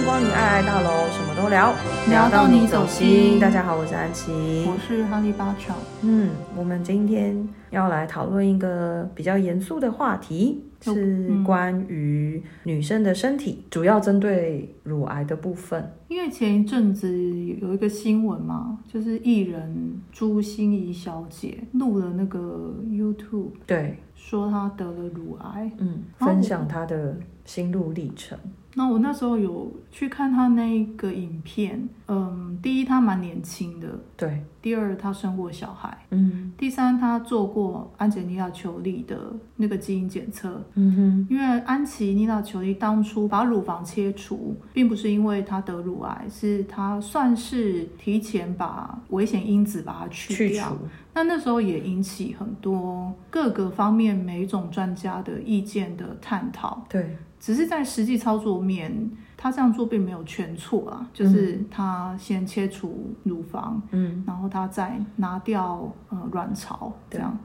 迎光临爱爱大楼，什么都聊，聊到你走心。大家好，我是安琪，我是哈利巴乔。嗯，我们今天要来讨论一个比较严肃的话题。是关于女生的身体，主要针对乳癌的部分。因为前一阵子有一个新闻嘛，就是艺人朱心怡小姐录了那个 YouTube，对，说他得了乳癌，嗯，分享他的心路历程。那我那时候有去看他那个影片，嗯，第一他蛮年轻的，对。第二，他生过小孩，嗯。第三，他做过安吉丽娜·裘丽的那个基因检测，嗯哼。因为安琪丽娜·裘丽当初把乳房切除，并不是因为她得乳癌，是她算是提前把危险因子把它去掉。去除。那那时候也引起很多各个方面每一种专家的意见的探讨。对。只是在实际操作面，他这样做并没有全错啊，就是他先切除乳房，嗯，然后他再拿掉呃卵巢，这样。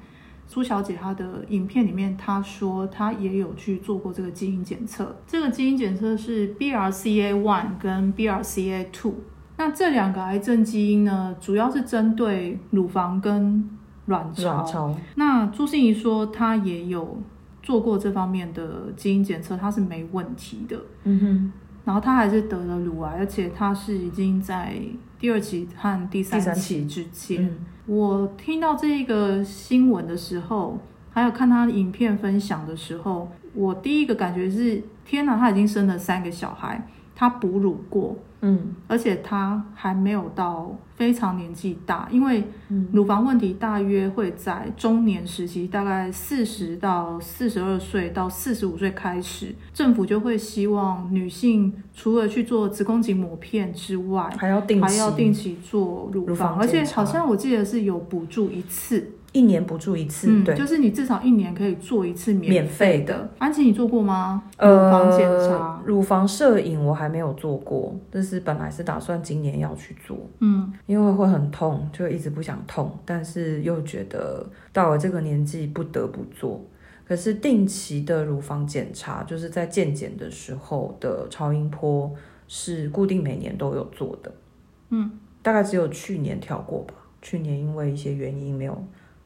苏小姐她的影片里面，她说她也有去做过这个基因检测，这个基因检测是 BRCA one 跟 BRCA two，那这两个癌症基因呢，主要是针对乳房跟卵巢。卵巢。那朱心怡说她也有。做过这方面的基因检测，她是没问题的。嗯哼，然后她还是得了乳癌，而且她是已经在第二期和第三期之间。嗯、我听到这个新闻的时候，还有看她的影片分享的时候，我第一个感觉是：天哪，她已经生了三个小孩，他哺乳过。嗯，而且他还没有到非常年纪大，因为乳房问题大约会在中年时期，大概四十到四十二岁到四十五岁开始，政府就会希望女性除了去做子宫颈抹片之外，还要定期还要定期做乳房，乳房，而且好像我记得是有补助一次。一年补助一次，嗯，对，就是你至少一年可以做一次免费的。的安琪，你做过吗？乳房检查、呃、乳房摄影我还没有做过，但是本来是打算今年要去做，嗯，因为会很痛，就一直不想痛，但是又觉得到了这个年纪不得不做。可是定期的乳房检查，就是在健检的时候的超音波是固定每年都有做的，嗯，大概只有去年跳过吧，去年因为一些原因没有。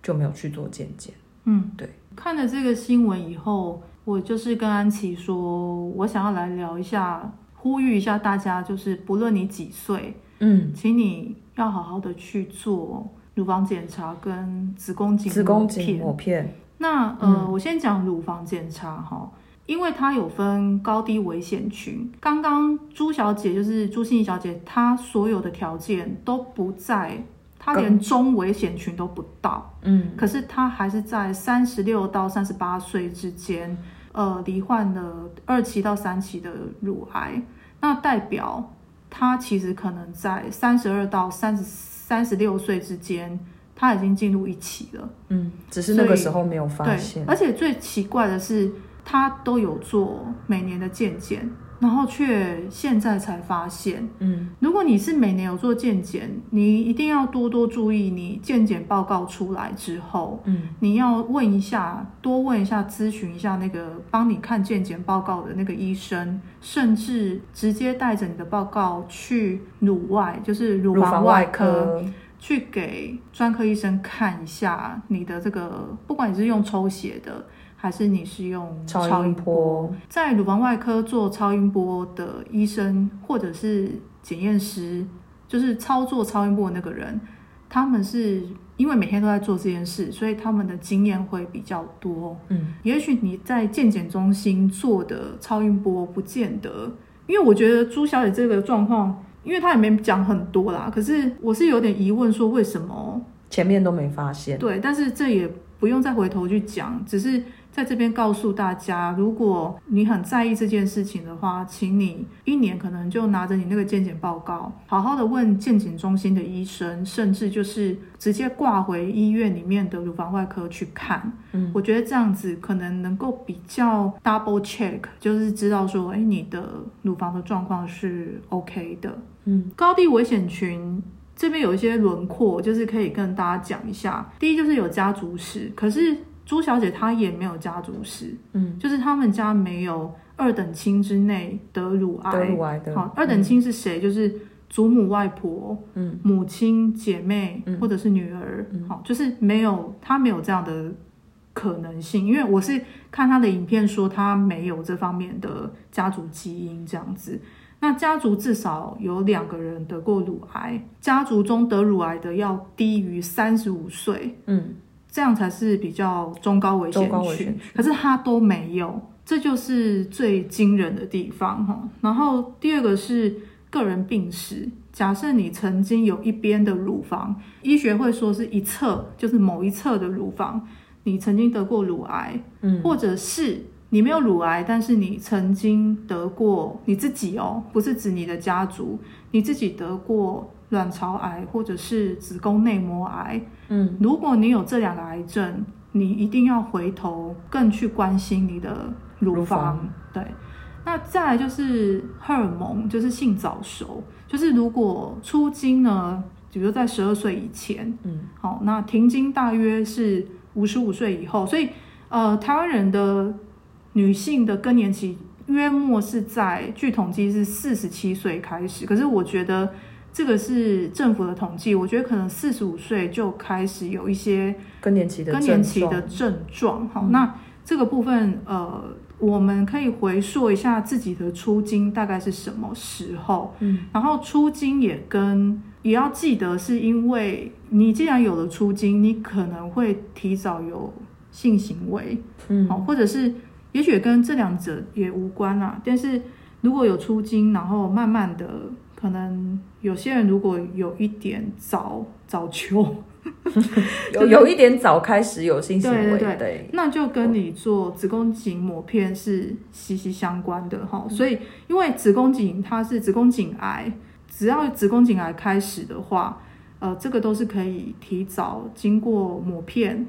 就没有去做健检。嗯，对。看了这个新闻以后，我就是跟安琪说，我想要来聊一下，呼吁一下大家，就是不论你几岁，嗯，请你要好好的去做乳房检查跟子宫颈子宫颈抹片。那呃，嗯、我先讲乳房检查哈，因为它有分高低危险群。刚刚朱小姐就是朱心怡小姐，她所有的条件都不在。他连中危险群都不到，嗯，可是他还是在三十六到三十八岁之间，呃，罹患了二期到三期的乳癌，那代表他其实可能在三十二到三十三十六岁之间，他已经进入一期了，嗯，只是那个时候没有发现。对，而且最奇怪的是，他都有做每年的健检。然后却现在才发现，嗯，如果你是每年有做健检，你一定要多多注意，你健检报告出来之后，嗯，你要问一下，多问一下，咨询一下那个帮你看健检报告的那个医生，甚至直接带着你的报告去乳外，就是乳房外科，去给专科医生看一下你的这个，不管你是用抽血的。还是你是用超音波，在乳房外科做超音波的医生或者是检验师，就是操作超音波的那个人，他们是因为每天都在做这件事，所以他们的经验会比较多。嗯，也许你在健检中心做的超音波不见得，因为我觉得朱小姐这个状况，因为她也没讲很多啦，可是我是有点疑问，说为什么前面都没发现？对，但是这也不用再回头去讲，只是。在这边告诉大家，如果你很在意这件事情的话，请你一年可能就拿着你那个健检报告，好好的问健检中心的医生，甚至就是直接挂回医院里面的乳房外科去看。嗯，我觉得这样子可能能够比较 double check，就是知道说，哎，你的乳房的状况是 OK 的。嗯，高低危险群这边有一些轮廓，就是可以跟大家讲一下。第一就是有家族史，可是。朱小姐她也没有家族史，嗯，就是他们家没有二等亲之内得乳癌。得乳癌的。好，二等亲是谁？嗯、就是祖母、外婆、嗯，母亲、姐妹，或者是女儿。好、嗯，就是没有她没有这样的可能性，因为我是看她的影片说她没有这方面的家族基因这样子。那家族至少有两个人得过乳癌，家族中得乳癌的要低于三十五岁，嗯，这样才是比较中高危险区。可是他都没有，这就是最惊人的地方哈。然后第二个是个人病史，假设你曾经有一边的乳房，医学会说是一侧，就是某一侧的乳房，你曾经得过乳癌，嗯，或者是。你没有乳癌，但是你曾经得过你自己哦，不是指你的家族，你自己得过卵巢癌或者是子宫内膜癌。嗯，如果你有这两个癌症，你一定要回头更去关心你的乳房。对，那再来就是荷尔蒙，就是性早熟，就是如果出经呢，比如在十二岁以前，嗯，好，那停经大约是五十五岁以后，所以呃，台湾人的。女性的更年期约莫是在，据统计是四十七岁开始，可是我觉得这个是政府的统计，我觉得可能四十五岁就开始有一些更年期的更年期的症状。好，那这个部分呃，我们可以回溯一下自己的初经大概是什么时候，嗯，然后初经也跟也要记得，是因为你既然有了初经，你可能会提早有性行为，嗯，好，或者是。也许跟这两者也无关啦，但是如果有初经，然后慢慢的，可能有些人如果有一点早早秋，有有一点早开始有性行为，对对对，那就跟你做子宫颈抹片是息息相关的哈。所以，因为子宫颈它是子宫颈癌，只要子宫颈癌开始的话，呃，这个都是可以提早经过抹片。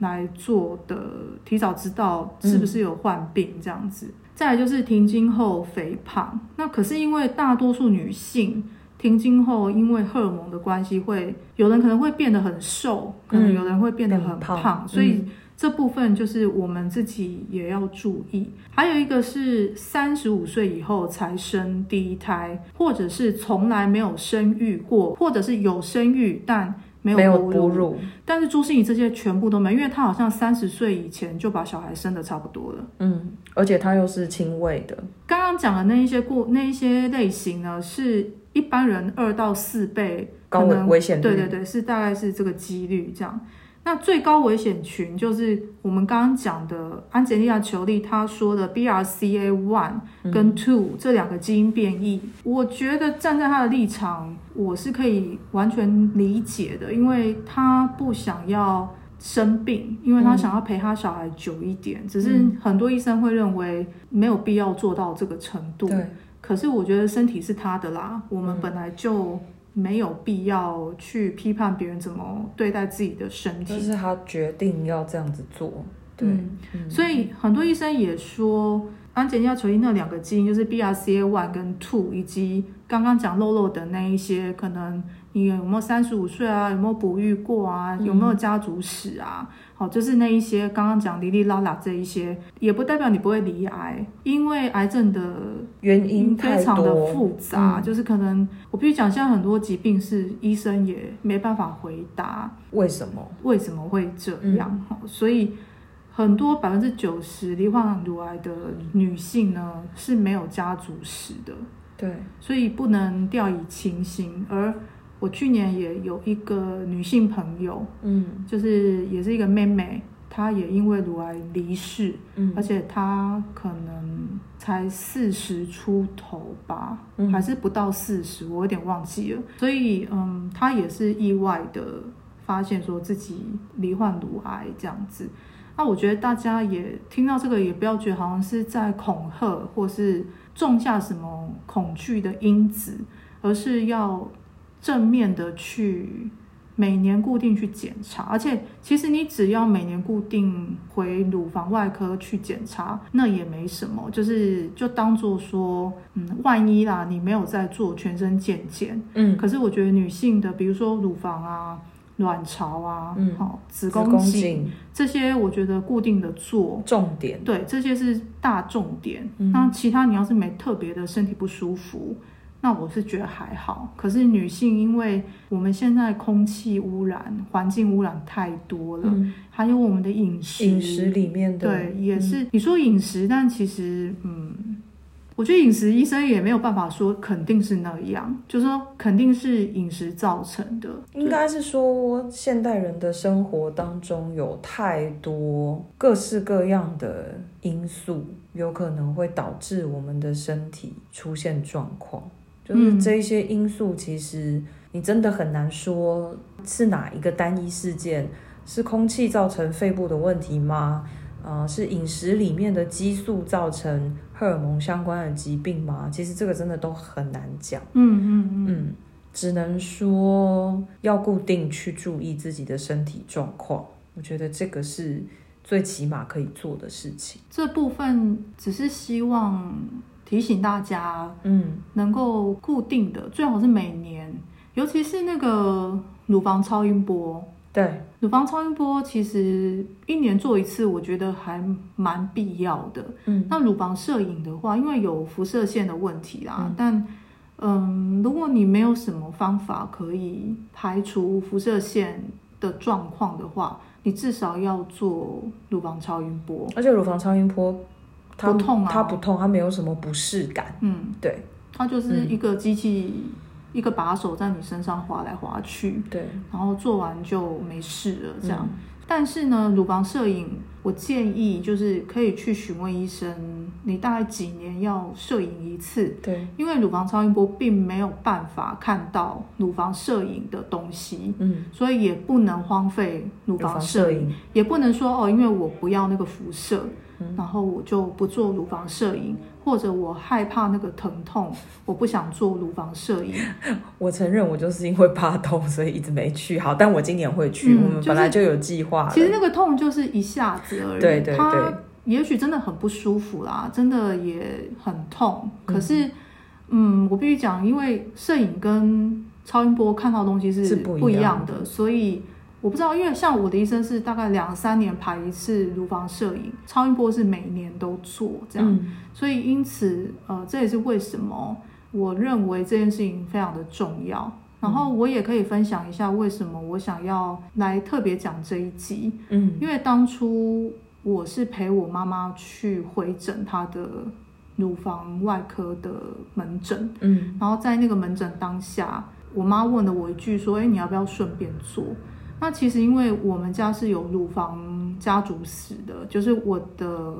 来做的，提早知道是不是有患病这样子。嗯、再来就是停经后肥胖，那可是因为大多数女性停经后，因为荷尔蒙的关系，会有人可能会变得很瘦，可能有人会变得很胖，嗯、胖所以这部分就是我们自己也要注意。嗯、还有一个是三十五岁以后才生第一胎，或者是从来没有生育过，或者是有生育但。没有哺乳，但是朱心怡这些全部都没，因为她好像三十岁以前就把小孩生的差不多了。嗯，而且她又是轻微的。刚刚讲的那一些过那一些类型呢，是一般人二到四倍高危危险率。对对对，是大概是这个几率这样。那最高危险群就是我们刚刚讲的安吉莉娜·裘莉她说的 BRCA one 跟 two、嗯、这两个基因变异。我觉得站在她的立场，我是可以完全理解的，因为她不想要生病，因为她想要陪她小孩久一点。嗯、只是很多医生会认为没有必要做到这个程度。对。可是我觉得身体是她的啦，我们本来就。没有必要去批判别人怎么对待自己的身体，就是他决定要这样子做。对，嗯、所以很多医生也说，安洁莉娜裘莉那两个基因就是 BRCA one 跟 two，以及刚刚讲漏漏的那一些，可能你有没有三十五岁啊，有没有哺育过啊，有没有家族史啊？嗯好，就是那一些刚刚讲哩哩啦啦这一些，也不代表你不会罹癌，因为癌症的原因非常的复杂，就是可能我必须讲，现在很多疾病是医生也没办法回答为什么？为什么会这样，嗯、所以很多百分之九十罹患乳癌的女性呢是没有家族史的，对，所以不能掉以轻心，而。我去年也有一个女性朋友，嗯，就是也是一个妹妹，她也因为乳癌离世，嗯，而且她可能才四十出头吧，嗯，还是不到四十，我有点忘记了。所以，嗯，她也是意外的发现说自己罹患乳癌这样子。那我觉得大家也听到这个，也不要觉得好像是在恐吓或是种下什么恐惧的因子，而是要。正面的去每年固定去检查，而且其实你只要每年固定回乳房外科去检查，那也没什么，就是就当做说，嗯，万一啦，你没有在做全身健检，嗯，可是我觉得女性的，比如说乳房啊，卵巢啊，嗯，好，子宫颈这些，我觉得固定的做重点，对，这些是大重点。嗯、那其他你要是没特别的身体不舒服，那我是觉得还好。可是女性，因为我们现在空气污染、环境污染太多了，嗯、还有我们的饮食，饮食里面的，对，也是、嗯、你说饮食，但其实，嗯。我觉得饮食医生也没有办法说肯定是那样，就是说肯定是饮食造成的。应该是说现代人的生活当中有太多各式各样的因素，有可能会导致我们的身体出现状况。就是这些因素，其实你真的很难说是哪一个单一事件，是空气造成肺部的问题吗？啊、呃，是饮食里面的激素造成荷尔蒙相关的疾病吗？其实这个真的都很难讲。嗯嗯嗯，嗯，只能说要固定去注意自己的身体状况。我觉得这个是最起码可以做的事情。这部分只是希望提醒大家，嗯，能够固定的，最好是每年，尤其是那个乳房超音波。对，乳房超音波其实一年做一次，我觉得还蛮必要的。嗯，那乳房摄影的话，因为有辐射线的问题啦，嗯、但嗯，如果你没有什么方法可以排除辐射线的状况的话，你至少要做乳房超音波。而且乳房超音波它不痛啊，它不痛，它没有什么不适感。嗯，对，它就是一个机器。一个把手在你身上滑来滑去，对，然后做完就没事了，这样。嗯、但是呢，乳房摄影，我建议就是可以去询问医生，你大概几年要摄影一次？对，因为乳房超音波并没有办法看到乳房摄影的东西，嗯，所以也不能荒废乳房摄影，也不能说哦，因为我不要那个辐射。然后我就不做乳房摄影，或者我害怕那个疼痛，我不想做乳房摄影。我承认我就是因为怕痛，所以一直没去。好，但我今年会去。嗯、我们本来就有计划。其实那个痛就是一下子而已。对对对。它也许真的很不舒服啦，真的也很痛。可是，嗯，嗯，我必须讲，因为摄影跟超音波看到的东西是不一样的，所以。我不知道，因为像我的医生是大概两三年排一次乳房摄影，超音波是每年都做这样，嗯、所以因此，呃，这也是为什么我认为这件事情非常的重要。然后我也可以分享一下为什么我想要来特别讲这一集，嗯，因为当初我是陪我妈妈去回诊她的乳房外科的门诊，嗯，然后在那个门诊当下，我妈问了我一句说：“哎，你要不要顺便做？”那其实，因为我们家是有乳房家族史的，就是我的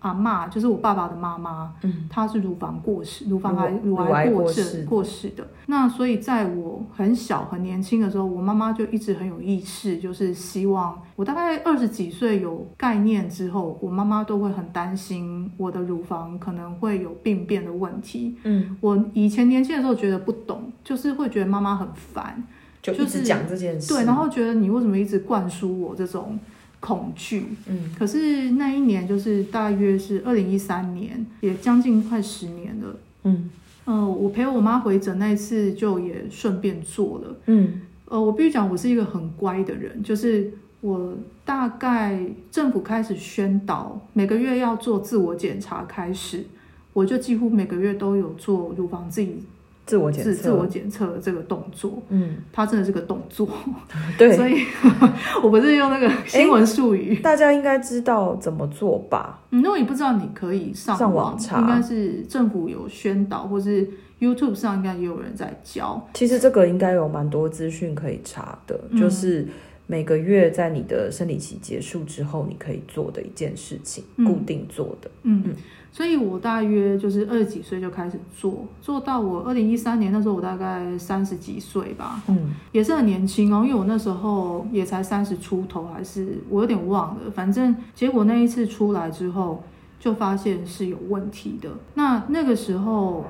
阿妈，就是我爸爸的妈妈，嗯，她是乳房过世，乳房癌乳癌过世过世的。那所以在我很小很年轻的时候，我妈妈就一直很有意识，就是希望我大概二十几岁有概念之后，我妈妈都会很担心我的乳房可能会有病变的问题。嗯，我以前年轻的时候觉得不懂，就是会觉得妈妈很烦。就一直讲这件事，对，然后觉得你为什么一直灌输我这种恐惧？嗯，可是那一年就是大约是二零一三年，也将近快十年了。嗯，呃，我陪我妈回诊那一次，就也顺便做了。嗯，呃，我必须讲，我是一个很乖的人，就是我大概政府开始宣导每个月要做自我检查开始，我就几乎每个月都有做乳房自己。自我检测，自我检测这个动作，嗯，它真的是个动作，对，所以 我不是用那个新闻术语，大家应该知道怎么做吧？嗯，如果你不知道，你可以上网，上网查，应该是政府有宣导，或是 YouTube 上应该也有人在教。其实这个应该有蛮多资讯可以查的，嗯、就是每个月在你的生理期结束之后，你可以做的一件事情，嗯、固定做的，嗯。嗯。所以我大约就是二十几岁就开始做，做到我二零一三年那时候，我大概三十几岁吧，嗯，也是很年轻哦，因为我那时候也才三十出头，还是我有点忘了，反正结果那一次出来之后，就发现是有问题的。那那个时候，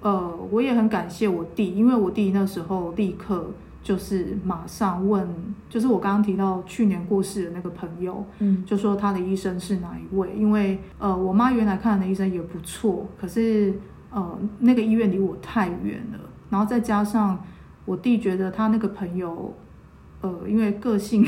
呃，我也很感谢我弟，因为我弟那时候立刻。就是马上问，就是我刚刚提到去年过世的那个朋友，嗯，就说他的医生是哪一位？因为呃，我妈原来看的医生也不错，可是呃，那个医院离我太远了，然后再加上我弟觉得他那个朋友呃，因为个性。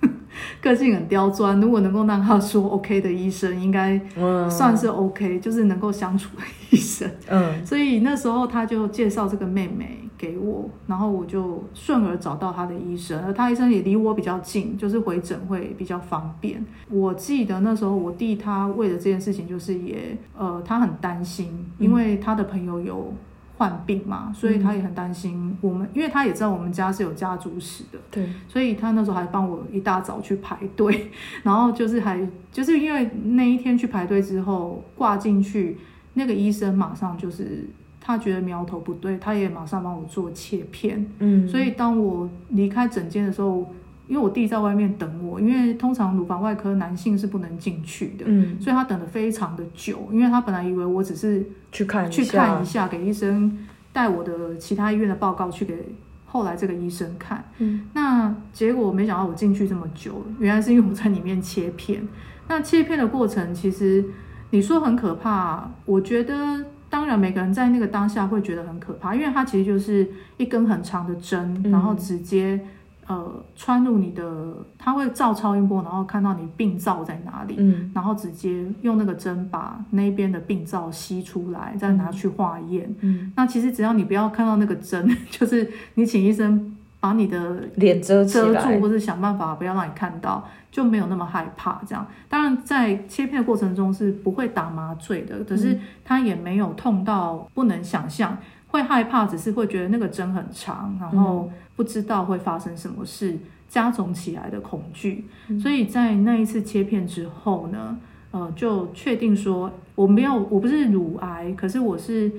个性很刁钻，如果能够让他说 OK 的医生，应该算是 OK，、嗯、就是能够相处的医生。嗯，所以那时候他就介绍这个妹妹给我，然后我就顺而找到他的医生，而他医生也离我比较近，就是回诊会比较方便。我记得那时候我弟他为了这件事情，就是也呃，他很担心，因为他的朋友有。患病嘛，所以他也很担心我们，嗯、因为他也知道我们家是有家族史的，对，所以他那时候还帮我一大早去排队，然后就是还就是因为那一天去排队之后挂进去，那个医生马上就是他觉得苗头不对，他也马上帮我做切片，嗯，所以当我离开诊间的时候。因为我弟在外面等我，因为通常乳房外科男性是不能进去的，嗯，所以他等的非常的久，因为他本来以为我只是去看去看一下，给医生带我的其他医院的报告去给后来这个医生看，嗯，那结果没想到我进去这么久，原来是因为我在里面切片。那切片的过程其实你说很可怕，我觉得当然每个人在那个当下会觉得很可怕，因为它其实就是一根很长的针，然后直接。呃，穿入你的，它会照超音波，然后看到你病灶在哪里，嗯，然后直接用那个针把那边的病灶吸出来，再拿去化验，嗯，那其实只要你不要看到那个针，就是你请医生把你的脸遮遮住，或者想办法不要让你看到，就没有那么害怕。这样，当然在切片的过程中是不会打麻醉的，可是他也没有痛到不能想象。会害怕，只是会觉得那个针很长，然后不知道会发生什么事，加重起来的恐惧。所以在那一次切片之后呢，呃，就确定说我没有，我不是乳癌，可是我是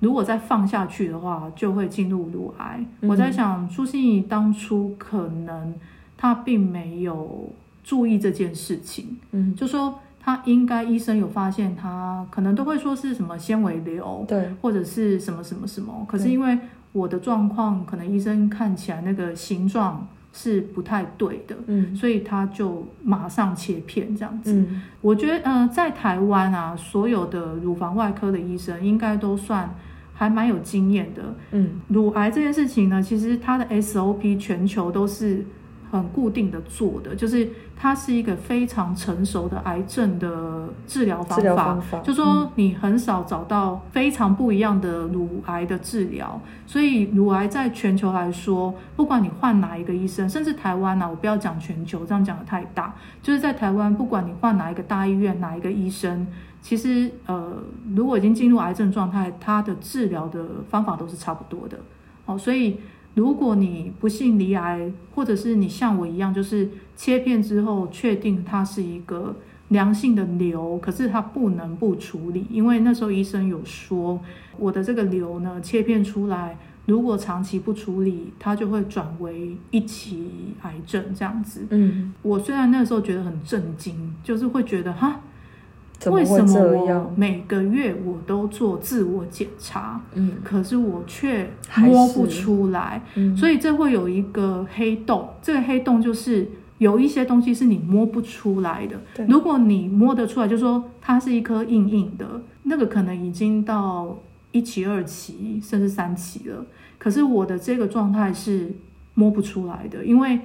如果再放下去的话，就会进入乳癌。我在想，朱心怡当初可能他并没有注意这件事情，嗯，就说。他应该医生有发现，他可能都会说是什么纤维瘤，对，或者是什么什么什么。可是因为我的状况，可能医生看起来那个形状是不太对的，嗯，所以他就马上切片这样子。嗯，我觉得，呃，在台湾啊，所有的乳房外科的医生应该都算还蛮有经验的。嗯，乳癌这件事情呢，其实它的 SOP 全球都是。很固定的做的，就是它是一个非常成熟的癌症的治疗方法。就说你很少找到非常不一样的乳癌的治疗，嗯，所以乳癌在全球来说，不管你换哪一个医生，甚至台湾啊，我不要讲全球，这样讲的太大，就是在台湾，不管你换哪一个大医院，哪一个医生，其实呃，如果已经进入癌症状态，它的治疗的方法都是差不多的。哦，所以。如果你不幸罹癌，或者是你像我一样，就是切片之后确定它是一个良性的瘤，可是它不能不处理，因为那时候医生有说，我的这个瘤呢，切片出来，如果长期不处理，它就会转为一期癌症这样子。嗯，我虽然那时候觉得很震惊，就是会觉得哈。为什么我每个月我都做自我检查，嗯，可是我却摸不出来，嗯，所以这会有一个黑洞。这个黑洞就是有一些东西是你摸不出来的。如果你摸得出来，就说它是一颗硬硬的，那个可能已经到一期、二期甚至三期了。可是我的这个状态是摸不出来的，因为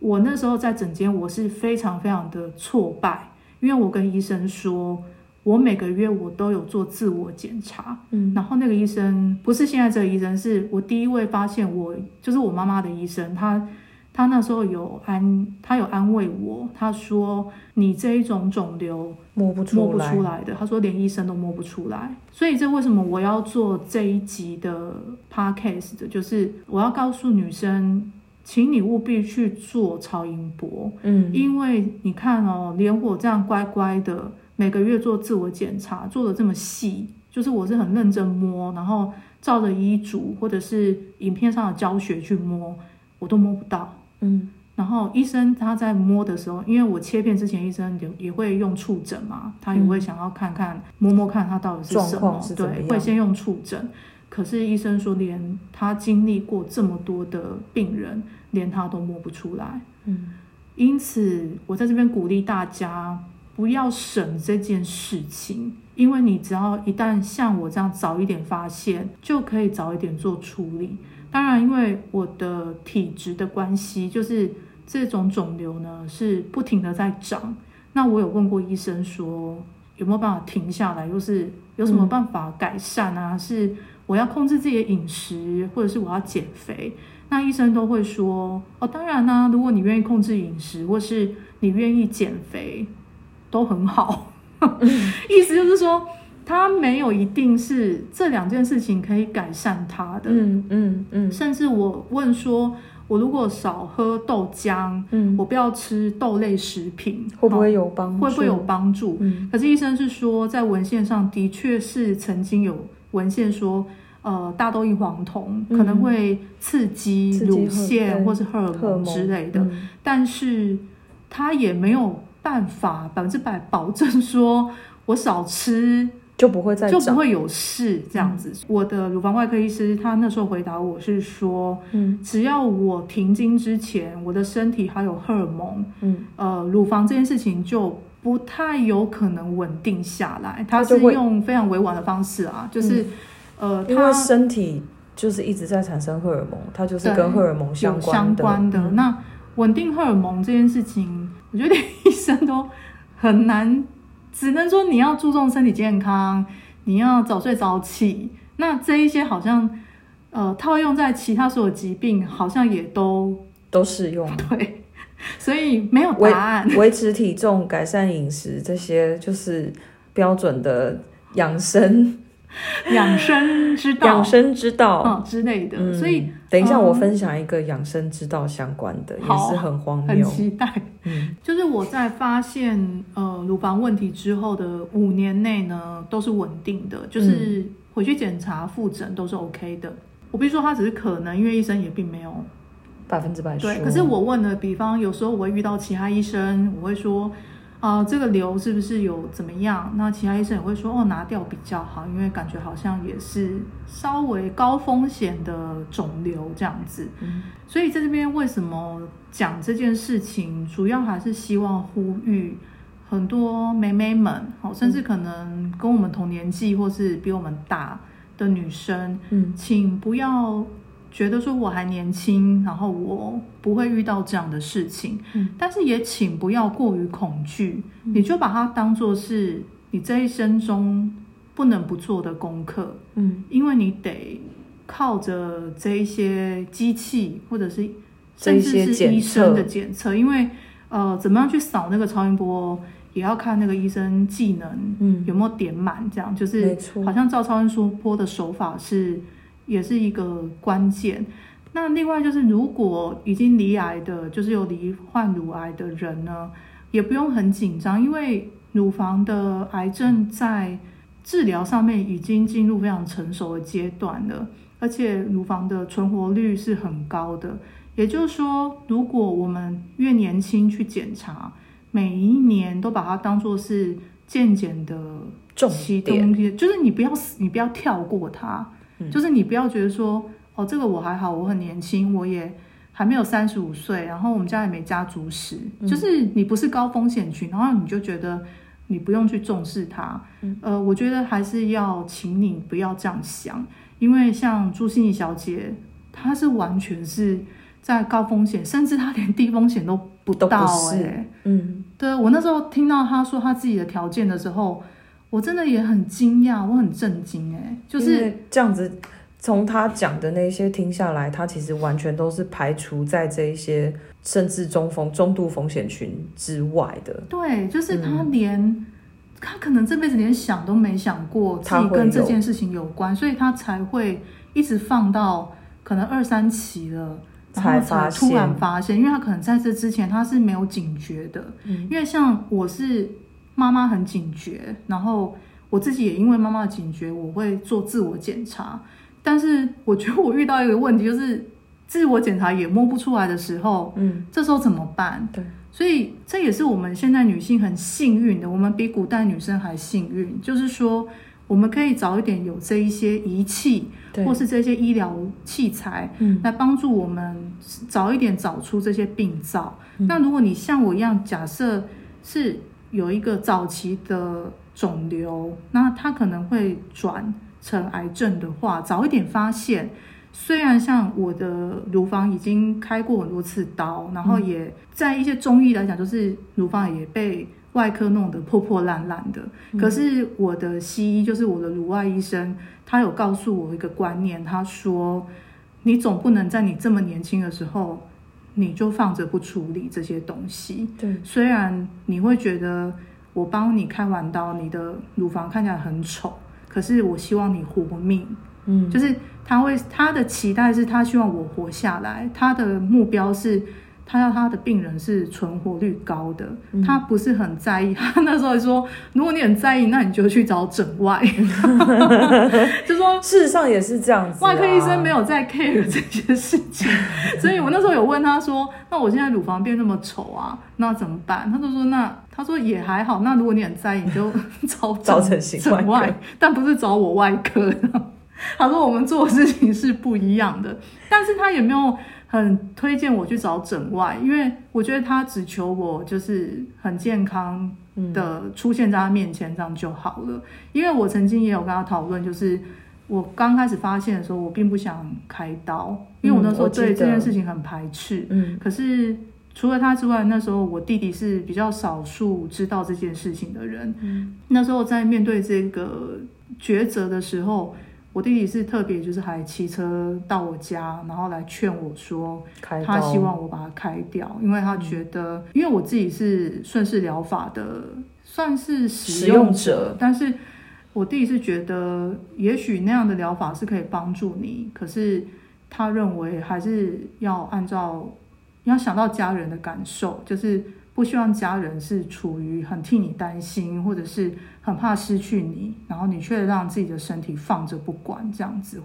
我那时候在诊间，我是非常非常的挫败。因为我跟医生说，我每个月我都有做自我检查，嗯，然后那个医生不是现在这个医生，是我第一位发现我就是我妈妈的医生，他他那时候有安，他有安慰我，他说你这一种肿瘤摸不出摸不出来。的，他说连医生都摸不出来，所以这为什么我要做这一集的 podcast 的，就是我要告诉女生。请你务必去做超音波，嗯，因为你看哦，连我这样乖乖的每个月做自我检查，做的这么细，就是我是很认真摸，然后照着医嘱或者是影片上的教学去摸，我都摸不到，嗯，然后医生他在摸的时候，因为我切片之前，医生也也会用触诊嘛，他也会想要看看、嗯、摸摸看它到底是什么，对，会先用触诊。可是医生说，连他经历过这么多的病人，连他都摸不出来。嗯，因此我在这边鼓励大家不要省这件事情，因为你只要一旦像我这样早一点发现，就可以早一点做处理。当然，因为我的体质的关系，就是这种肿瘤呢是不停的在长。那我有问过医生说有没有办法停下来，又是有什么办法改善啊？嗯、是我要控制自己的饮食，或者是我要减肥？那医生都会说哦，当然呢、啊，如果你愿意控制饮食，或是你愿意减肥，都很好。意思就是说，他没有一定是这两件事情可以改善他的。嗯嗯嗯。甚至我问说，我如果少喝豆浆，嗯，我不要吃豆类食品，会不会有帮助？会不会有帮助？嗯。可是医生是说，在文献上的确是曾经有文献说，呃，大豆异黄酮可能会刺激乳腺或是荷尔蒙之类的，但是他也没有。办法百分之百保证说，我少吃就不会再就不会有事这样子。嗯、我的乳房外科医师他那时候回答我是说，嗯，只要我停经之前，我的身体还有荷尔蒙，嗯，呃，乳房这件事情就不太有可能稳定下来。他是用非常委婉的方式啊，就是、嗯、呃，因为身体就是一直在产生荷尔蒙，它就是跟荷尔蒙相关。相关的嗯、那稳定荷尔蒙这件事情。我觉得医生都很难，只能说你要注重身体健康，你要早睡早起。那这一些好像，呃，套用在其他所有疾病，好像也都都适用。对，所以没有答案。维持体重、改善饮食，这些就是标准的养生。养生之道，养生之道，哦、之类的，嗯、所以等一下我分享一个养生之道相关的，嗯、也是很荒谬，很期待。嗯，就是我在发现呃乳房问题之后的五年内呢，都是稳定的，就是回去检查复诊都是 OK 的。我必须说，它只是可能，因为医生也并没有百分之百说。对，可是我问了，比方有时候我会遇到其他医生，我会说。啊、呃，这个瘤是不是有怎么样？那其他医生也会说，哦，拿掉比较好，因为感觉好像也是稍微高风险的肿瘤这样子。嗯，所以在这边为什么讲这件事情，主要还是希望呼吁很多妹妹们，好甚至可能跟我们同年纪或是比我们大的女生，嗯，请不要。觉得说我还年轻，然后我不会遇到这样的事情，嗯，但是也请不要过于恐惧，嗯，你就把它当做是你这一生中不能不做的功课，嗯，因为你得靠着这一些机器或者是甚至是医生的检测，因为呃，怎么样去扫那个超音波，也要看那个医生技能，嗯，有没有点满，这样。就是好像照超音波的手法是。也是一个关键。那另外就是，如果已经罹癌的，就是有罹患乳癌的人呢，也不用很紧张，因为乳房的癌症在治疗上面已经进入非常成熟的阶段了，而且乳房的存活率是很高的。也就是说，如果我们越年轻去检查，每一年都把它当做是健检的重点，就是你不要死，你不要跳过它。就是你不要觉得说哦，这个我还好，我很年轻，我也还没有三十五岁，然后我们家也没家族史，嗯、就是你不是高风险群，然后你就觉得你不用去重视它。嗯、呃，我觉得还是要请你不要这样想，因为像朱心怡小姐，她是完全是在高风险，甚至她连低风险都不到哎、欸。嗯，对，我那时候听到她说她自己的条件的时候。我真的也很惊讶，我很震惊哎，就是这样子。从他讲的那些听下来，他其实完全都是排除在这一些甚至中风、中度风险群之外的。对，就是他连、嗯、他可能这辈子连想都没想过自己跟这件事情有关，所以他才会一直放到可能二三期了，然后才突然发现，因为他可能在这之前他是没有警觉的。嗯，因为像我是。妈妈很警觉，然后我自己也因为妈妈的警觉，我会做自我检查。但是我觉得我遇到一个问题，就是自我检查也摸不出来的时候，嗯，这时候怎么办？对，所以这也是我们现在女性很幸运的，我们比古代女生还幸运，就是说我们可以早一点有这一些仪器，或是这些医疗器材，嗯，来帮助我们早一点找出这些病灶。嗯，那如果你像我一样，假设是。有一个早期的肿瘤，那它可能会转成癌症的话，早一点发现，虽然像我的乳房已经开过很多次刀，然后也在一些中医来讲，就是乳房也被外科弄得破破烂烂的。可是我的西医，就是我的乳外医生，他有告诉我一个观念，他说：“你总不能在你这么年轻的时候，你就放着不处理这些东西。”对，虽然你会觉得我帮你开完刀，你的乳房看起来很丑，可是我希望你活命。嗯，就是他会，他的期待是他希望我活下来，他的目标是，他要他的病人是存活率高的，嗯、他不是很在意。他那时候说，如果你很在意，那你就去找整外。就说事实上也是这样子、啊，外科医生没有在 care 这些事情，所以我那时候有问他说，那我现在乳房变那么丑啊，那怎么办？他就说，那他说也还好，那如果你很在意，你就找找整形外，外，但不是找我外科。他说：“我们做的事情是不一样的，但是他也没有很推荐我去找整外，因为我觉得他只求我就是很健康的出现在他面前，这样就好了。因为我曾经也有跟他讨论，就是我刚开始发现的时候，我并不想开刀，因为我那时候对这件事情很排斥。嗯，可是除了他之外，那时候我弟弟是比较少数知道这件事情的人。嗯，那时候在面对这个抉择的时候。”我弟弟是特别，就是还骑车到我家，然后来劝我说，他希望我把它开掉，因为他觉得，因为我自己是顺势疗法的，算是使用者，使用者，但是我弟弟是觉得，也许那样的疗法是可以帮助你，可是他认为还是要按照，要想到家人的感受，就是。不希望家人是处于很替你担心，或者是很怕失去你，然后你却让自己的身体放着不管这样子。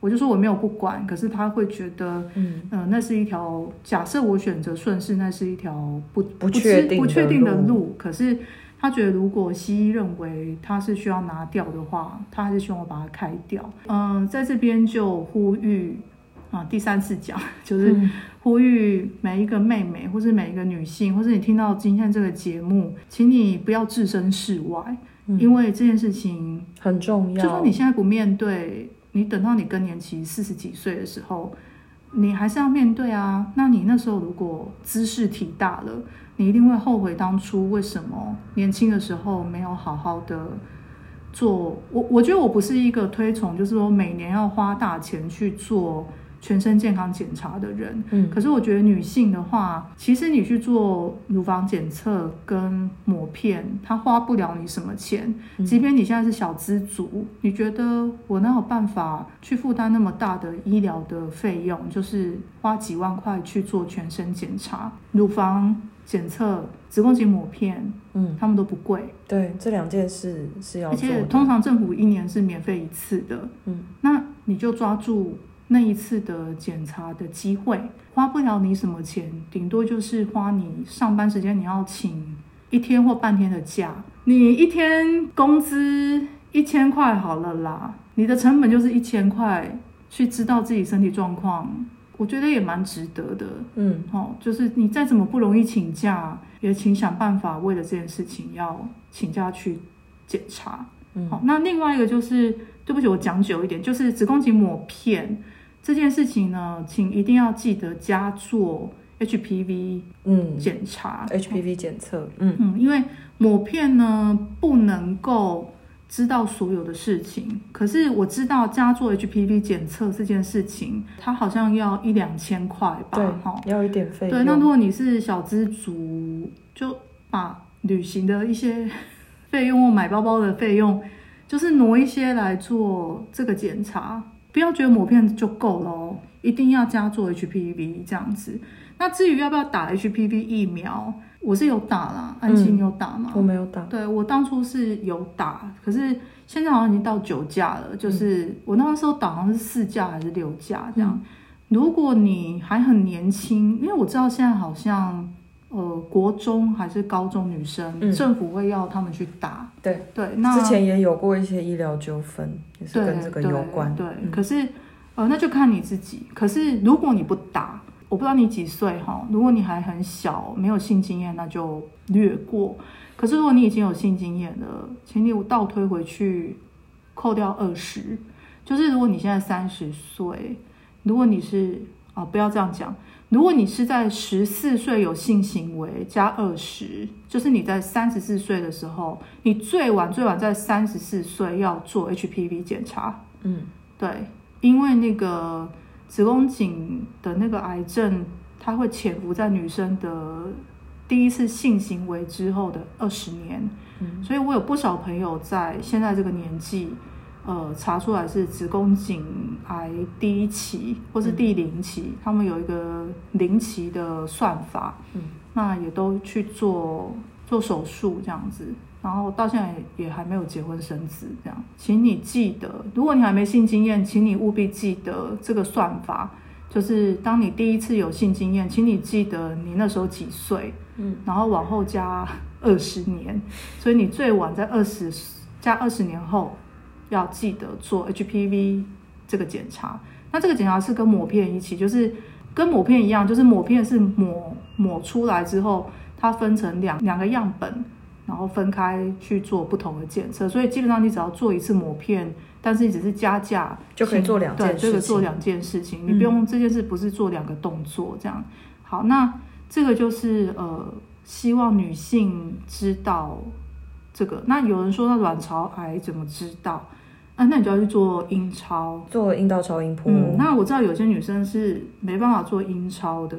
我就说我没有不管，可是他会觉得，嗯、呃，那是一条假设我选择顺势，那是一条不不确定不确定的路。可是他觉得，如果西医认为他是需要拿掉的话，他还是希望我把它开掉。嗯、呃，在这边就呼吁啊，第三次讲就是。嗯呼吁每一个妹妹，或是每一个女性，或是你听到今天这个节目，请你不要置身事外，嗯，因为这件事情很重要。就算你现在不面对，你等到你更年期四十几岁的时候，你还是要面对啊。那你那时候如果姿势体大了，你一定会后悔当初为什么年轻的时候没有好好的做。我我觉得我不是一个推崇，就是说每年要花大钱去做。全身健康检查的人，嗯，可是我觉得女性的话，其实你去做乳房检测跟抹片，它花不了你什么钱。即便你现在是小资族，你觉得我哪有办法去负担那么大的医疗的费用？就是花几万块去做全身检查、乳房检测、子宫颈抹片，嗯，他们都不贵。对，这两件事是要做的。而且通常政府一年是免费一次的，嗯，那你就抓住。那一次的检查的机会，花不了你什么钱，顶多就是花你上班时间，你要请一天或半天的假。你一天工资一千块好了啦，你的成本就是一千块，去知道自己身体状况，我觉得也蛮值得的。嗯，好，就是你再怎么不容易请假，也请想办法为了这件事情要请假去检查。嗯，好，那另外一个就是，对不起，我讲久一点，就是子宫颈抹片。这件事情呢，请一定要记得加做 HPV 嗯检查，HPV 检测嗯嗯，因为抹片呢不能够知道所有的事情，可是我知道加做 HPV 检测这件事情，它好像要一两千块吧，对，哈，要一点费用。对，那如果你是小资族，就把旅行的一些费用或买包包的费用，就是挪一些来做这个检查。不要觉得抹片就够了哦，一定要加做 HPV 这样子。那至于要不要打 HPV 疫苗，我是有打啦。安心，有打吗？我没有打。对，我当初是有打，可是现在好像已经到九价了。就是我那个时候打好像是四价还是六价这样。嗯。如果你还很年轻，因为我知道现在好像。呃，国中还是高中女生，嗯，政府会要他们去打。对对，那之前也有过一些医疗纠纷，也是跟这个有关。对，对，嗯，可是呃，那就看你自己。可是如果你不打，我不知道你几岁哈。如果你还很小，没有性经验，那就略过。可是如果你已经有性经验了，请你倒推回去，扣掉二十，就是如果你现在三十岁。如果你是啊，不要这样讲。如果你是在十四岁有性行为加二十，就是你在三十四岁的时候，你最晚最晚在三十四岁要做 HPV 检查。嗯，对，因为那个子宫颈的那个癌症，它会潜伏在女生的第一次性行为之后的二十年。嗯，所以我有不少朋友在现在这个年纪。呃，查出来是子宫颈癌第一期或是第零期，嗯、他们有一个零期的算法，嗯，那也都去做做手术这样子，然后到现在也还没有结婚生子这样。请你记得，如果你还没性经验，请你务必记得这个算法，就是当你第一次有性经验，请你记得你那时候几岁，嗯，然后往后加二十年，所以你最晚在二十加二十年后。要记得做 HPV 这个检查，那这个检查是跟抹片一起，就是跟抹片一样，就是抹片是抹抹出来之后，它分成两两个样本，然后分开去做不同的检测，所以基本上你只要做一次抹片，但是你只是加价就可以做两件事情，对，这个做两件事情，你不用这件事不是做两个动作这样。好，那这个就是呃，希望女性知道这个。那有人说那卵巢癌怎么知道？啊，那你就要去做阴超，做阴道超音波。嗯，那我知道有些女生是没办法做阴超的，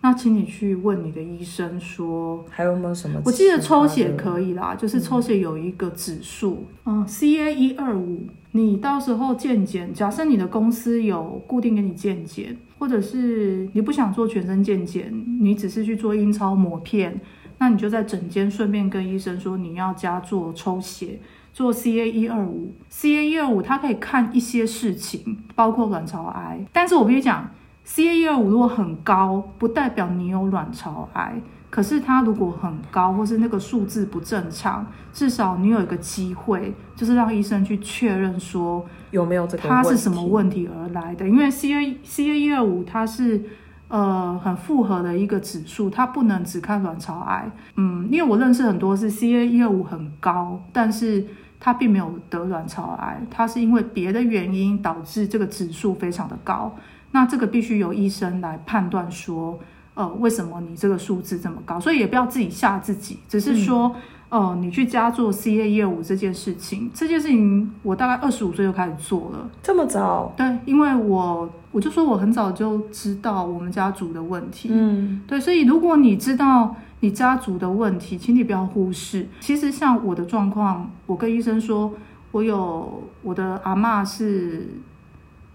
那请你去问你的医生说，还有没有什么？我记得抽血可以啦，就是抽血有一个指数，嗯，CA 一二五，你到时候健检，假设你的公司有固定给你健检，或者是你不想做全身健检，你只是去做阴超抹片，那你就在诊间顺便跟医生说你要加做抽血。做 CA 一二五，CA 一二五它可以看一些事情，包括卵巢癌。但是我必须讲，CA 一二五如果很高，不代表你有卵巢癌。可是它如果很高，或是那个数字不正常，至少你有一个机会，就是让医生去确认说有没有这个它是什么问题而来的。因为 CA CA 一二五它是呃很复合的一个指数，它不能只看卵巢癌。嗯，因为我认识很多是 CA 一二五很高，但是他并没有得卵巢癌，他是因为别的原因导致这个指数非常的高。那这个必须由医生来判断说，呃，为什么你这个数字这么高？所以也不要自己吓自己，只是说，嗯、呃，你去加做 CA 业务这件事情，这件事情我大概二十五岁就开始做了，这么早？对，因为我我就说我很早就知道我们家族的问题，嗯，对，所以如果你知道。你家族的问题，请你不要忽视。其实像我的状况，我跟医生说，我有我的阿嬷是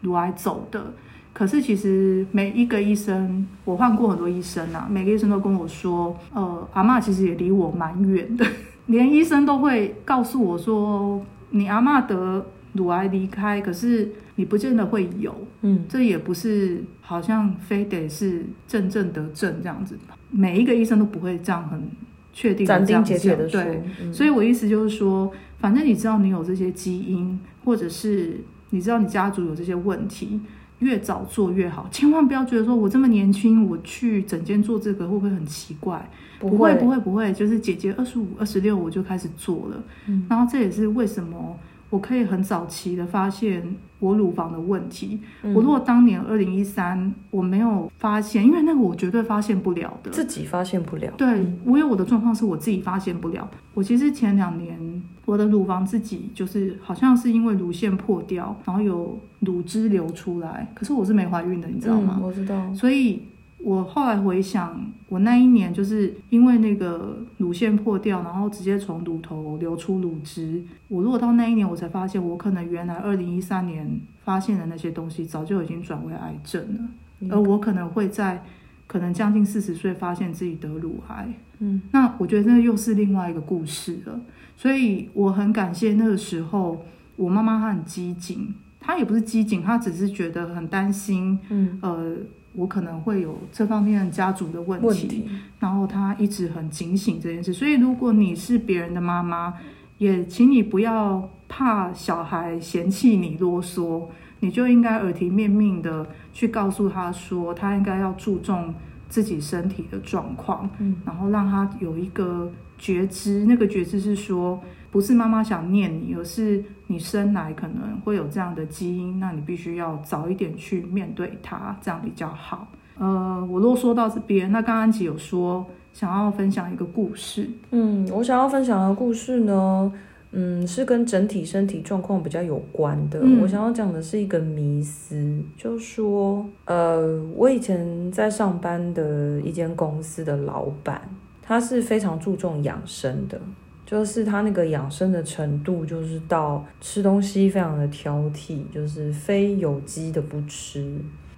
乳癌走的。可是其实每一个医生，我换过很多医生啊，每个医生都跟我说，呃，阿嬷其实也离我蛮远的。连医生都会告诉我说，你阿嬷得乳癌离开，可是你不见得会有。嗯，这也不是好像非得是正正得正这样子。每一个医生都不会这样很确定的这样讲，对，嗯、所以我意思就是说，反正你知道你有这些基因，或者是你知道你家族有这些问题，越早做越好，千万不要觉得说我这么年轻，我去整间做这个会不会很奇怪？不会，不会，不会，就是姐姐二十五、二十六我就开始做了，嗯、然后这也是为什么。我可以很早期的发现我乳房的问题。嗯、我如果当年二零一三我没有发现，因为那个我绝对发现不了的，自己发现不了。对，嗯、我有我的状况是我自己发现不了。我其实前两年我的乳房自己就是好像是因为乳腺破掉，然后有乳汁流出来，可是我是没怀孕的，你知道吗？嗯、我知道。所以。我后来回想，我那一年就是因为那个乳腺破掉，然后直接从乳头流出乳汁。我如果到那一年，我才发现，我可能原来二零一三年发现的那些东西，早就已经转为癌症了。嗯、而我可能会在可能将近四十岁发现自己得乳癌。嗯，那我觉得那又是另外一个故事了。所以我很感谢那个时候，我妈妈她很机警，她也不是机警，他只是觉得很担心。嗯，呃。我可能会有这方面家族的问题，问题，然后他一直很警醒这件事。所以，如果你是别人的妈妈，也请你不要怕小孩嫌弃你啰嗦，你就应该耳提面命的去告诉他说，他应该要注重自己身体的状况，嗯，然后让他有一个觉知。那个觉知是说，不是妈妈想念你，而是你生来可能会有这样的基因，那你必须要早一点去面对它，这样比较好。呃，我啰嗦到这边，那刚刚安琪有说想要分享一个故事，嗯，我想要分享的故事呢。嗯，是跟整体身体状况比较有关的。嗯、我想要讲的是一个迷思，就是说，呃，我以前在上班的一间公司的老板，他是非常注重养生的，就是他那个养生的程度，就是到吃东西非常的挑剔，就是非有机的不吃，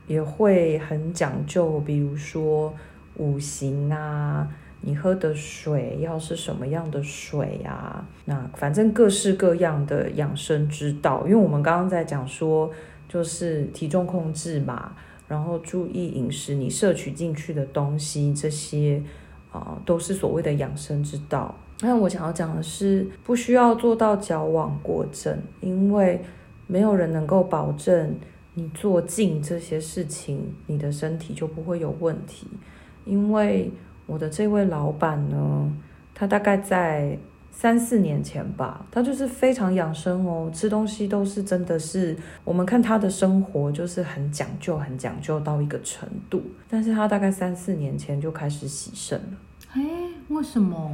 也会很讲究，比如说五行啊。你喝的水要是什么样的水啊？那反正各式各样的养生之道，因为我们刚刚在讲说，就是体重控制嘛，然后注意饮食，你摄取进去的东西，这些啊、都是所谓的养生之道。那我想要讲的是，不需要做到矫枉过正，因为没有人能够保证你做尽这些事情，你的身体就不会有问题，因为。我的这位老板呢，他大概在三四年前吧，他就是非常养生哦，吃东西都是真的是，我们看他的生活就是很讲究，很讲究到一个程度。但是他大概三四年前就开始洗肾了。哎，为什么？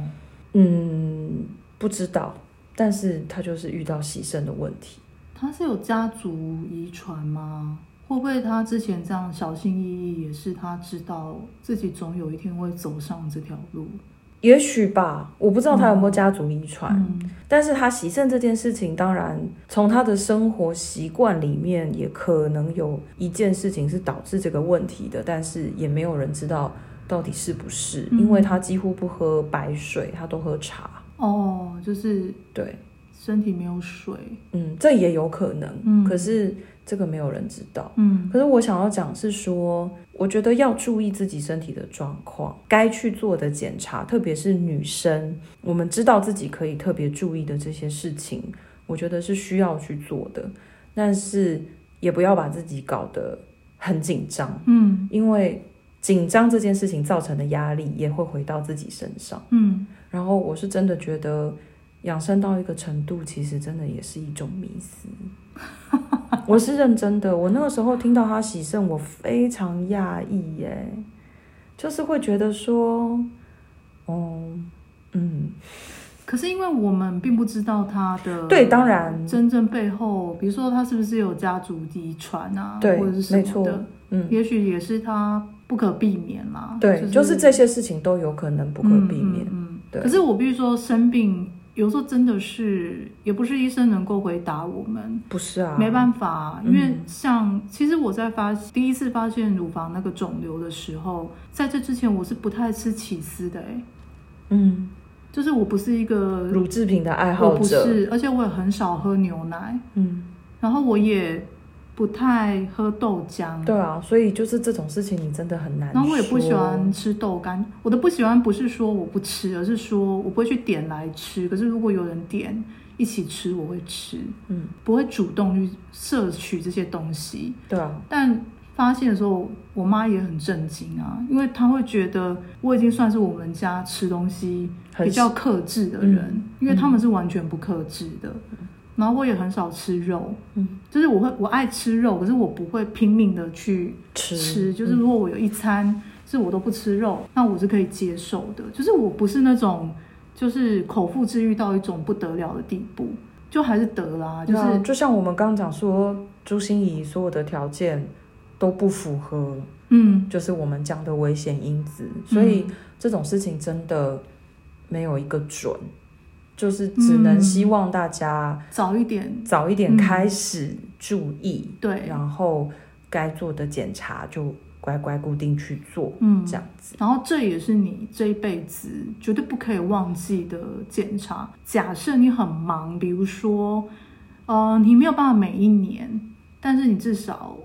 嗯，不知道。但是他就是遇到洗肾的问题。他是有家族遗传吗？会不会他之前这样小心翼翼，也是他知道自己总有一天会走上这条路？也许吧，我不知道他有没有家族遗传。嗯，但是他洗肾这件事情，当然从他的生活习惯里面，也可能有一件事情是导致这个问题的，但是也没有人知道到底是不是，因为他几乎不喝白水，他都喝茶。哦，就是对，身体没有水。嗯，这也有可能。嗯，可是。这个没有人知道，嗯，可是我想要讲是说，我觉得要注意自己身体的状况，该去做的检查，特别是女生，我们知道自己可以特别注意的这些事情，我觉得是需要去做的，但是也不要把自己搞得很紧张，嗯，因为紧张这件事情造成的压力也会回到自己身上，嗯，然后我是真的觉得养生到一个程度，其实真的也是一种迷思。我是认真的，我那个时候听到他喜肾，我非常讶异耶，就是会觉得说，哦，嗯，可是因为我们并不知道他的对，当然真正背后，比如说他是不是有家族遗传啊，对，或者是什么的，嗯，也许也是他不可避免嘛，对，就是、就是这些事情都有可能不可避免，嗯，嗯，对。可是我必须说生病。有时候真的是，也不是医生能够回答我们，不是啊，没办法，因为像、嗯、其实我在发第一次发现乳房那个肿瘤的时候，在这之前我是不太吃起司的，哎，嗯，就是我不是一个乳制品的爱好者，我不是，而且我也很少喝牛奶，嗯，然后我也。不太喝豆浆，对啊，所以就是这种事情你真的很难。然后我也不喜欢吃豆干，我的不喜欢不是说我不吃，而是说我不会去点来吃。可是如果有人点一起吃，我会吃，嗯，不会主动去摄取这些东西。对啊，但发现的时候，我妈也很震惊啊，因为她会觉得我已经算是我们家吃东西比较克制的人，嗯，因为他们是完全不克制的。嗯然后我也很少吃肉，嗯，就是我会我爱吃肉，可是我不会拼命的去吃，吃就是如果我有一餐是我都不吃肉，那我是可以接受的。就是我不是那种就是口腹之欲到一种不得了的地步，就还是得啦。就是就像我们刚刚讲说，朱心怡所有的条件都不符合，嗯，就是我们讲的危险因子，所以这种事情真的没有一个准。就是只能希望大家早一点早一点开始注意，对，然后该做的检查就乖乖固定去做，嗯，这样子。然后这也是你这一辈子绝对不可以忘记的检查。假设你很忙，比如说，呃，你没有办法每一年，但是你至少。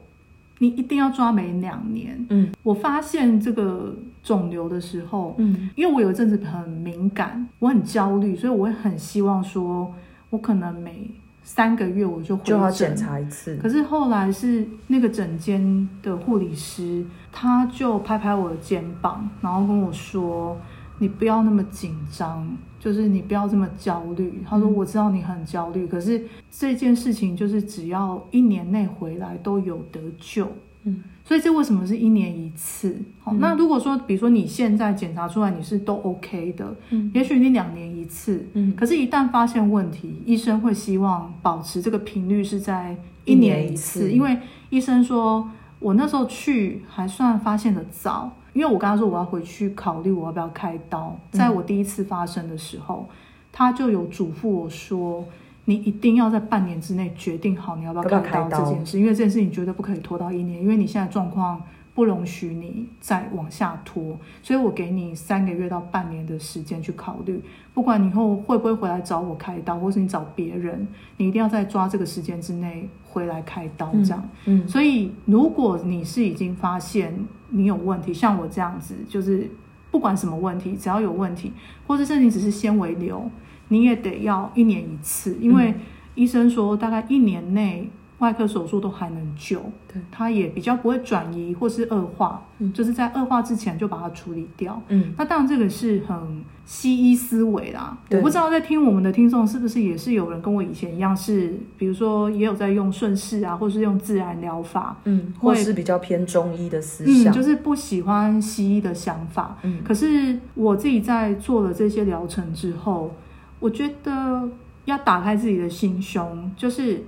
你一定要抓每两年。嗯，我发现这个肿瘤的时候，嗯，因为我有一阵子很敏感，我很焦虑，所以我会很希望说，我可能每三个月我就就要检查一次。可是后来是那个诊间的护理师，他就拍拍我的肩膀，然后跟我说：“你不要那么紧张，就是你不要这么焦虑。他说我知道你很焦虑，可是这件事情就是只要一年内回来都有得救。嗯，所以这为什么是一年一次？好，嗯，那如果说，比如说你现在检查出来你是都 OK 的，嗯，也许你两年一次，嗯，可是，一旦发现问题，医生会希望保持这个频率是在一年一次，一年一次，因为医生说，我那时候去还算发现的早，因为我跟他说我要回去考虑我要不要开刀，在我第一次发生的时候，嗯，他就有嘱咐我说。你一定要在半年之内决定好你要不要开刀这件事，因为这件事你绝对不可以拖到一年，因为你现在状况不容许你再往下拖，所以我给你三个月到半年的时间去考虑，不管你以后会不会回来找我开刀，或是你找别人，你一定要在抓这个时间之内回来开刀这样。嗯，嗯，所以如果你是已经发现你有问题，像我这样子，就是不管什么问题，只要有问题，或是甚至只是纤维瘤。你也得要一年一次，因为医生说大概一年内外科手术都还能救，对，它也比较不会转移或是恶化，嗯，就是在恶化之前就把它处理掉，嗯，那当然这个是很西医思维啦，我不知道在听我们的听众是不是也是有人跟我以前一样是，比如说也有在用顺势啊，或是用自然疗法，嗯，或是比较偏中医的思想，嗯，就是不喜欢西医的想法，嗯，可是我自己在做了这些疗程之后。我觉得要打开自己的心胸，就是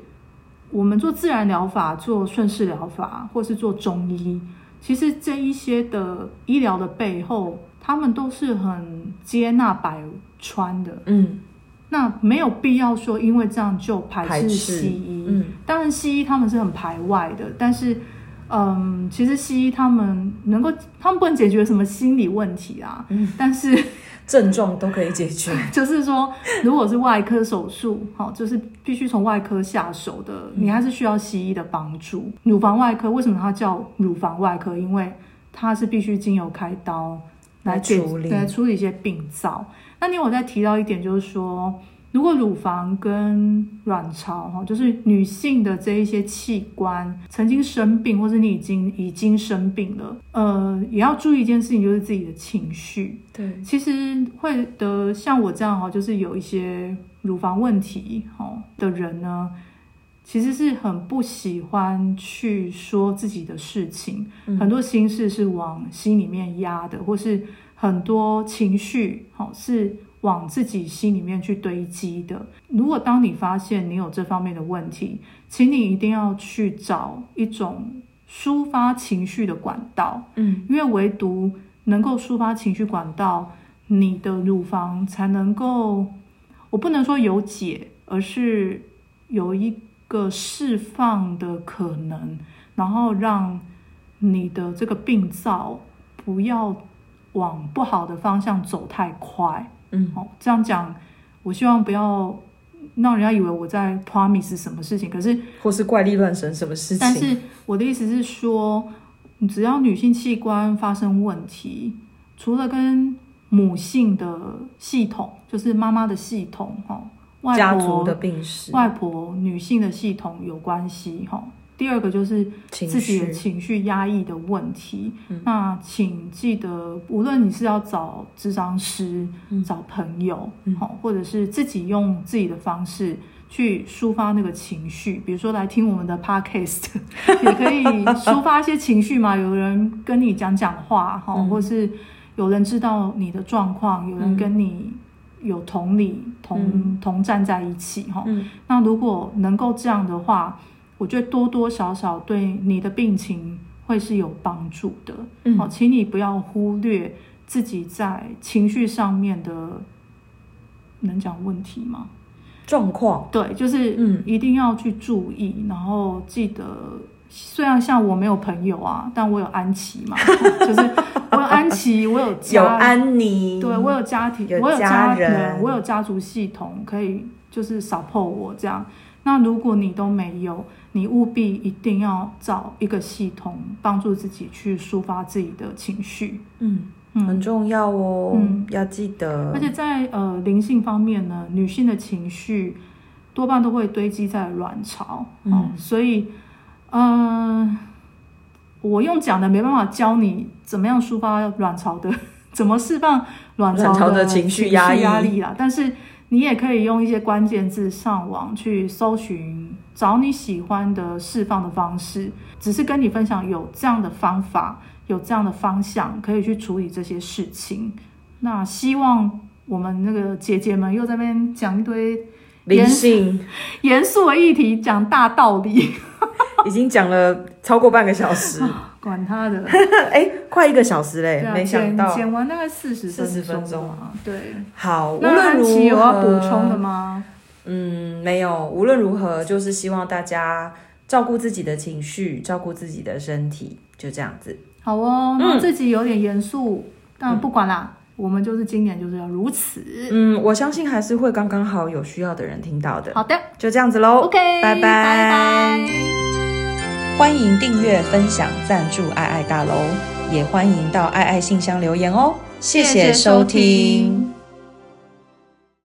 我们做自然疗法、做顺势疗法，或是做中医，其实这一些的医疗的背后，他们都是很接纳百川的。嗯，那没有必要说因为这样就排斥西医。嗯，当然西医他们是很排外的，但是，嗯，其实西医他们能够，他们不能解决什么心理问题啊。嗯，但是。症状都可以解决，就是说，如果是外科手术，好，就是必须从外科下手的，你还是需要西医的帮助。乳房外科为什么它叫乳房外科？因为它是必须经由开刀来处理，来处理一些病灶。那你有再提到一点，就是说。如果乳房跟卵巢哈，就是女性的这一些器官曾经生病，或者你已经已经生病了，呃，也要注意一件事情，就是自己的情绪。对，其实会得像我这样哈，就是有一些乳房问题哈的人呢，其实是很不喜欢去说自己的事情，嗯、很多心事是往心里面压的，或是很多情绪哈是。往自己心里面去堆积的。如果当你发现你有这方面的问题，请你一定要去找一种抒发情绪的管道。嗯，因为唯独能够抒发情绪管道，你的乳房才能够，我不能说有解，而是有一个释放的可能，然后让你的这个病灶不要往不好的方向走太快。嗯，好，这样讲，我希望不要让人家以为我在 promise 什么事情，可是或是怪力乱神什么事情。但是我的意思是说，只要女性器官发生问题，除了跟母性的系统，就是妈妈的系统，哈，外婆家族的病史，外婆女性的系统有关系，哈。第二个就是自己的情绪压抑的问题。那请记得，无论你是要找智商师、嗯、找朋友，好、嗯，或者是自己用自己的方式去抒发那个情绪，比如说来听我们的 podcast，也可以抒发一些情绪嘛。有人跟你讲讲话，哈、嗯，或是有人知道你的状况，有人跟你有同理、同、嗯、同站在一起，哈、嗯。那如果能够这样的话。我觉得多多少少对你的病情会是有帮助的。嗯，好，请你不要忽略自己在情绪上面的，能讲问题吗？状况。对，就是嗯，一定要去注意，嗯，然后记得，虽然像我没有朋友啊，但我有安琪嘛，就是我有安琪，我有家，有安妮，对，我有家庭，我有家人，我有家族系统可以就是 support 我这样。那如果你都没有，你务必一定要找一个系统帮助自己去抒发自己的情绪，嗯，嗯，很重要哦，嗯，要记得。而且在呃灵性方面呢，女性的情绪多半都会堆积在卵巢，嗯，哦，所以，嗯，呃，我用讲的没办法教你怎么样抒发卵巢的 怎么释放卵巢的情绪压力啦。但是你也可以用一些关键字上网去搜寻，找你喜欢的释放的方式。只是跟你分享有这样的方法，有这样的方向，可以去处理这些事情。那希望我们那个姐姐们又在那边讲一堆灵性、严肃的议题，讲大道理，已经讲了超过半个小时。管他的，哎、欸，快一个小时嘞，啊、没想到剪完大概四十四十分钟啊。对，好，无论如何有要补充的吗？嗯，没有。无论如何，就是希望大家照顾自己的情绪，照顾自己的身体，就这样子。好哦，那自己有点严肃，但不管啦，嗯、我们就是今年就是要如此。嗯，我相信还是会刚刚好有需要的人听到的。好的，就这样子喽。OK，拜拜。拜拜。欢迎订阅、分享、赞助爱爱大楼，也欢迎到爱爱信箱留言哦。谢谢收听。